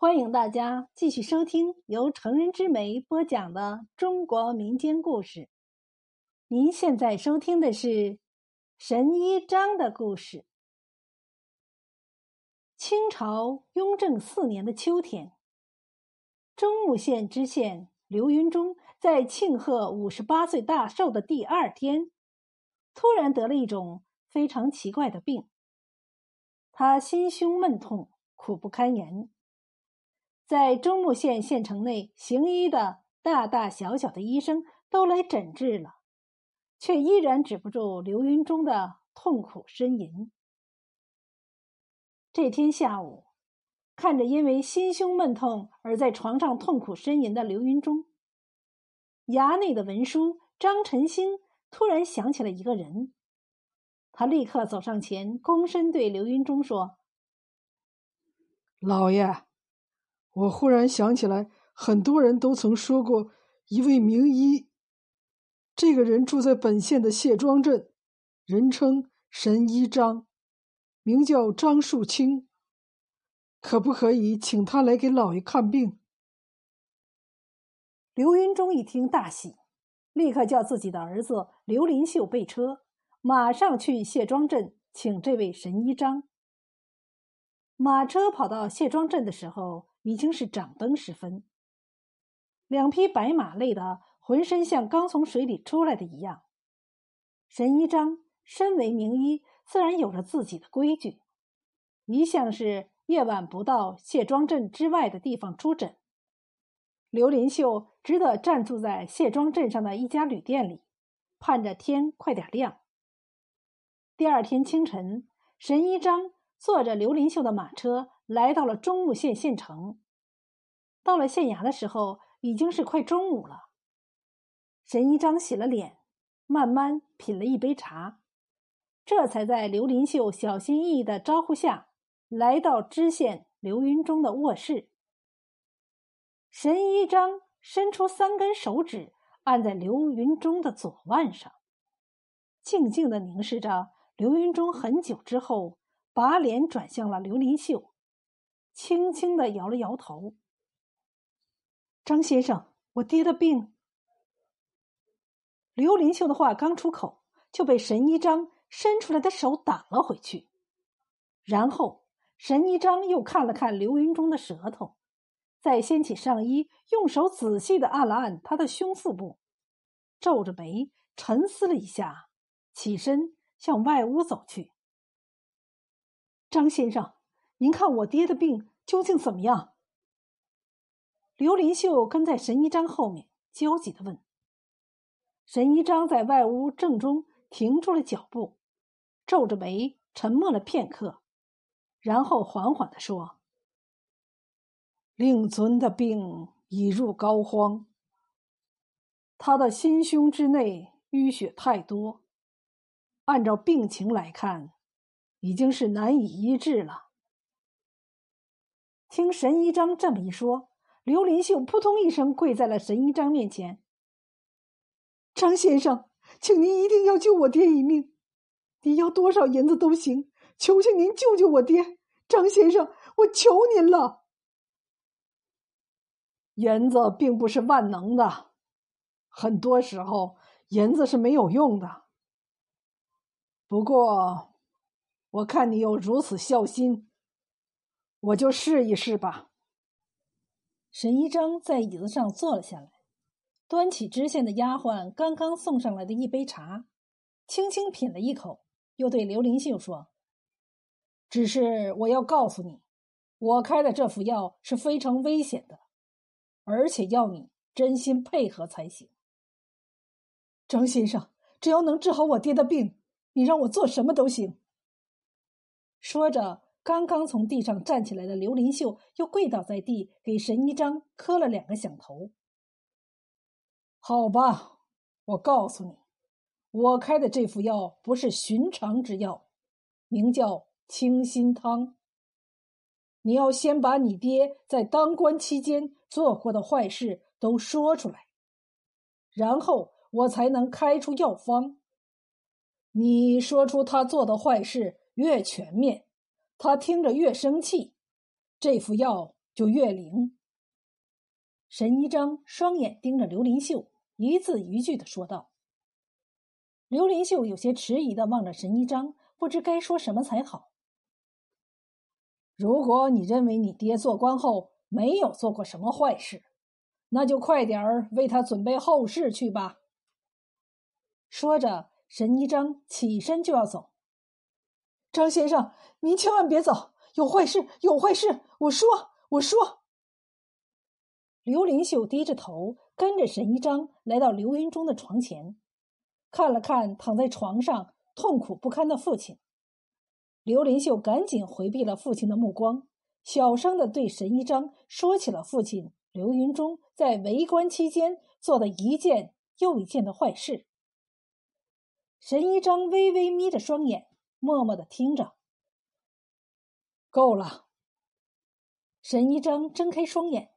欢迎大家继续收听由成人之美播讲的中国民间故事。您现在收听的是神医张的故事。清朝雍正四年的秋天，中牟县知县刘云中在庆贺五十八岁大寿的第二天，突然得了一种非常奇怪的病。他心胸闷痛，苦不堪言。在中牟县县城内行医的大大小小的医生都来诊治了，却依然止不住刘云中的痛苦呻吟。这天下午，看着因为心胸闷痛而在床上痛苦呻吟的刘云中，衙内的文书张晨兴突然想起了一个人，他立刻走上前，躬身对刘云中说：“老爷。”我忽然想起来，很多人都曾说过一位名医。这个人住在本县的谢庄镇，人称神医张，名叫张树清。可不可以请他来给老爷看病？刘云中一听大喜，立刻叫自己的儿子刘林秀备车，马上去谢庄镇请这位神医张。马车跑到谢庄镇的时候。已经是掌灯时分，两匹白马累得浑身像刚从水里出来的一样。神医章身为名医，自然有着自己的规矩，一向是夜晚不到谢庄镇之外的地方出诊。刘林秀只得暂住在谢庄镇上的一家旅店里，盼着天快点亮。第二天清晨，神医章坐着刘林秀的马车。来到了中牟县县城，到了县衙的时候，已经是快中午了。神医章洗了脸，慢慢品了一杯茶，这才在刘林秀小心翼翼的招呼下，来到知县刘云中的卧室。神医章伸出三根手指，按在刘云中的左腕上，静静的凝视着刘云中。很久之后，把脸转向了刘林秀。轻轻的摇了摇头。张先生，我爹的病。刘林秀的话刚出口，就被神医张伸出来的手挡了回去。然后，神医张又看了看刘云中的舌头，再掀起上衣，用手仔细的按了按他的胸腹部，皱着眉沉思了一下，起身向外屋走去。张先生。您看我爹的病究竟怎么样？刘林秀跟在神医章后面，焦急的问。神医章在外屋正中停住了脚步，皱着眉，沉默了片刻，然后缓缓的说：“令尊的病已入膏肓，他的心胸之内淤血太多，按照病情来看，已经是难以医治了。”听神医章这么一说，刘林秀扑通一声跪在了神医章面前。张先生，请您一定要救我爹一命，您要多少银子都行，求求您救救我爹！张先生，我求您了。银子并不是万能的，很多时候银子是没有用的。不过，我看你有如此孝心。我就试一试吧。沈一章在椅子上坐了下来，端起知县的丫鬟刚刚送上来的一杯茶，轻轻品了一口，又对刘林秀说：“只是我要告诉你，我开的这副药是非常危险的，而且要你真心配合才行。”张先生，只要能治好我爹的病，你让我做什么都行。说着。刚刚从地上站起来的刘林秀又跪倒在地，给神医张磕了两个响头。好吧，我告诉你，我开的这副药不是寻常之药，名叫清心汤。你要先把你爹在当官期间做过的坏事都说出来，然后我才能开出药方。你说出他做的坏事越全面。他听着越生气，这副药就越灵。神医章双眼盯着刘林秀，一字一句的说道。刘林秀有些迟疑的望着神医章，不知该说什么才好。如果你认为你爹做官后没有做过什么坏事，那就快点儿为他准备后事去吧。说着，神医章起身就要走。张先生，您千万别走，有坏事，有坏事！我说，我说。刘林秀低着头，跟着神一章来到刘云中的床前，看了看躺在床上痛苦不堪的父亲。刘林秀赶紧回避了父亲的目光，小声的对神一章说起了父亲刘云中在为官期间做的一件又一件的坏事。神医章微微眯着双眼，默默的听着。够了。沈一章睁开双眼。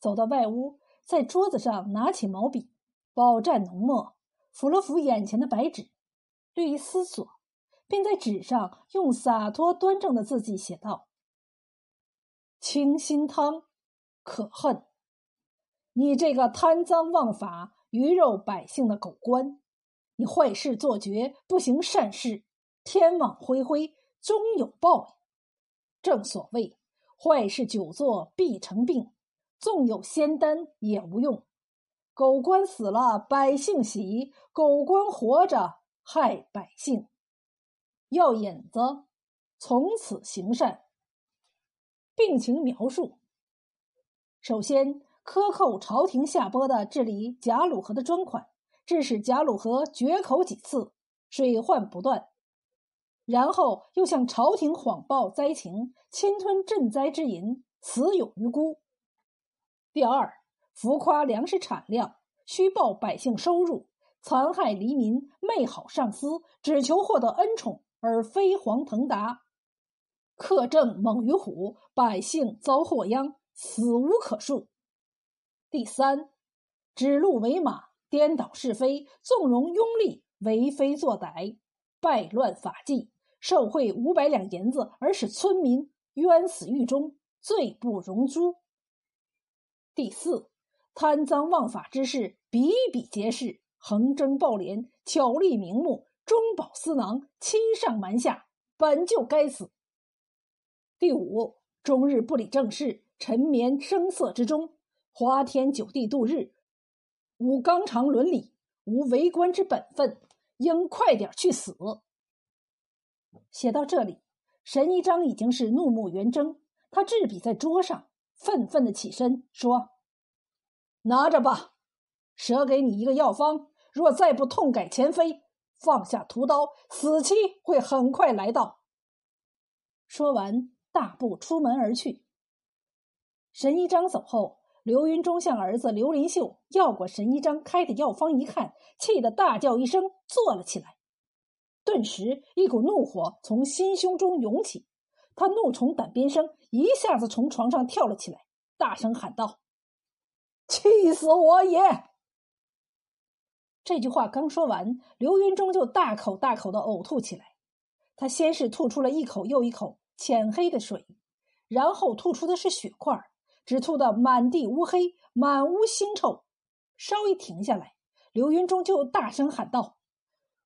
走到外屋，在桌子上拿起毛笔，饱蘸浓墨，抚了抚眼前的白纸，略一思索，便在纸上用洒脱端正的字迹写道：“清心汤，可恨！你这个贪赃枉法、鱼肉百姓的狗官，你坏事做绝，不行善事，天网恢恢，终有报应。正所谓，坏事久做必成病。”纵有仙丹也无用，狗官死了百姓喜，狗官活着害百姓。药引子，从此行善。病情描述：首先克扣朝廷下拨的治理贾鲁河的专款，致使贾鲁河决口几次，水患不断；然后又向朝廷谎报灾情，侵吞赈灾之银，死有余辜。第二，浮夸粮食产量，虚报百姓收入，残害黎民，媚好上司，只求获得恩宠而飞黄腾达，克政猛于虎，百姓遭祸殃，死无可恕。第三，指鹿为马，颠倒是非，纵容拥立，为非作歹，败乱法纪，受贿五百两银子而使村民冤死狱中，罪不容诛。第四，贪赃枉法之事比比皆是，横征暴敛，巧立名目，中饱私囊，欺上瞒下，本就该死。第五，终日不理政事，沉湎声色之中，花天酒地度日，无纲常伦理，无为官之本分，应快点去死。写到这里，神一章已经是怒目圆睁，他执笔在桌上。愤愤的起身说：“拿着吧，舍给你一个药方。若再不痛改前非，放下屠刀，死期会很快来到。”说完，大步出门而去。神医章走后，刘云中向儿子刘林秀要过神医章开的药方，一看，气得大叫一声，坐了起来。顿时，一股怒火从心胸中涌起。他怒从胆边生，一下子从床上跳了起来，大声喊道：“气死我也！”这句话刚说完，刘云中就大口大口的呕吐起来。他先是吐出了一口又一口浅黑的水，然后吐出的是血块，只吐得满地乌黑，满屋腥臭。稍一停下来，刘云中就大声喊道：“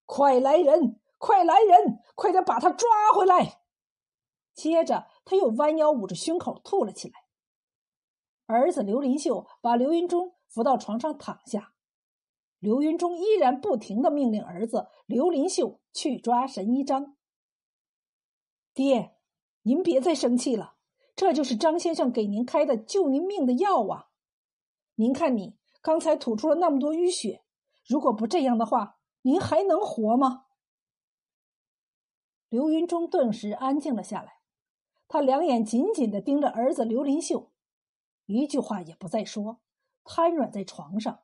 快来人！快来人！快点把他抓回来！”接着，他又弯腰捂着胸口吐了起来。儿子刘林秀把刘云中扶到床上躺下，刘云中依然不停的命令儿子刘林秀去抓神医张。爹，您别再生气了，这就是张先生给您开的救您命的药啊！您看，你刚才吐出了那么多淤血，如果不这样的话，您还能活吗？刘云中顿时安静了下来。他两眼紧紧的盯着儿子刘林秀，一句话也不再说，瘫软在床上。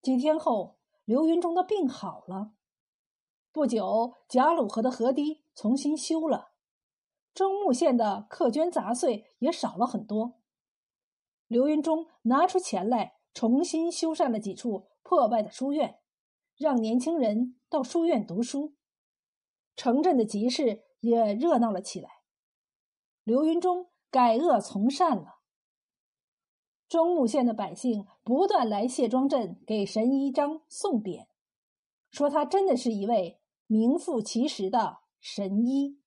几天后，刘云中的病好了。不久，贾鲁河的河堤重新修了，中牟县的客捐杂碎也少了很多。刘云中拿出钱来，重新修缮了几处破败的书院，让年轻人到书院读书。城镇的集市也热闹了起来。刘云中改恶从善了。中牟县的百姓不断来谢庄镇给神医张送匾，说他真的是一位名副其实的神医。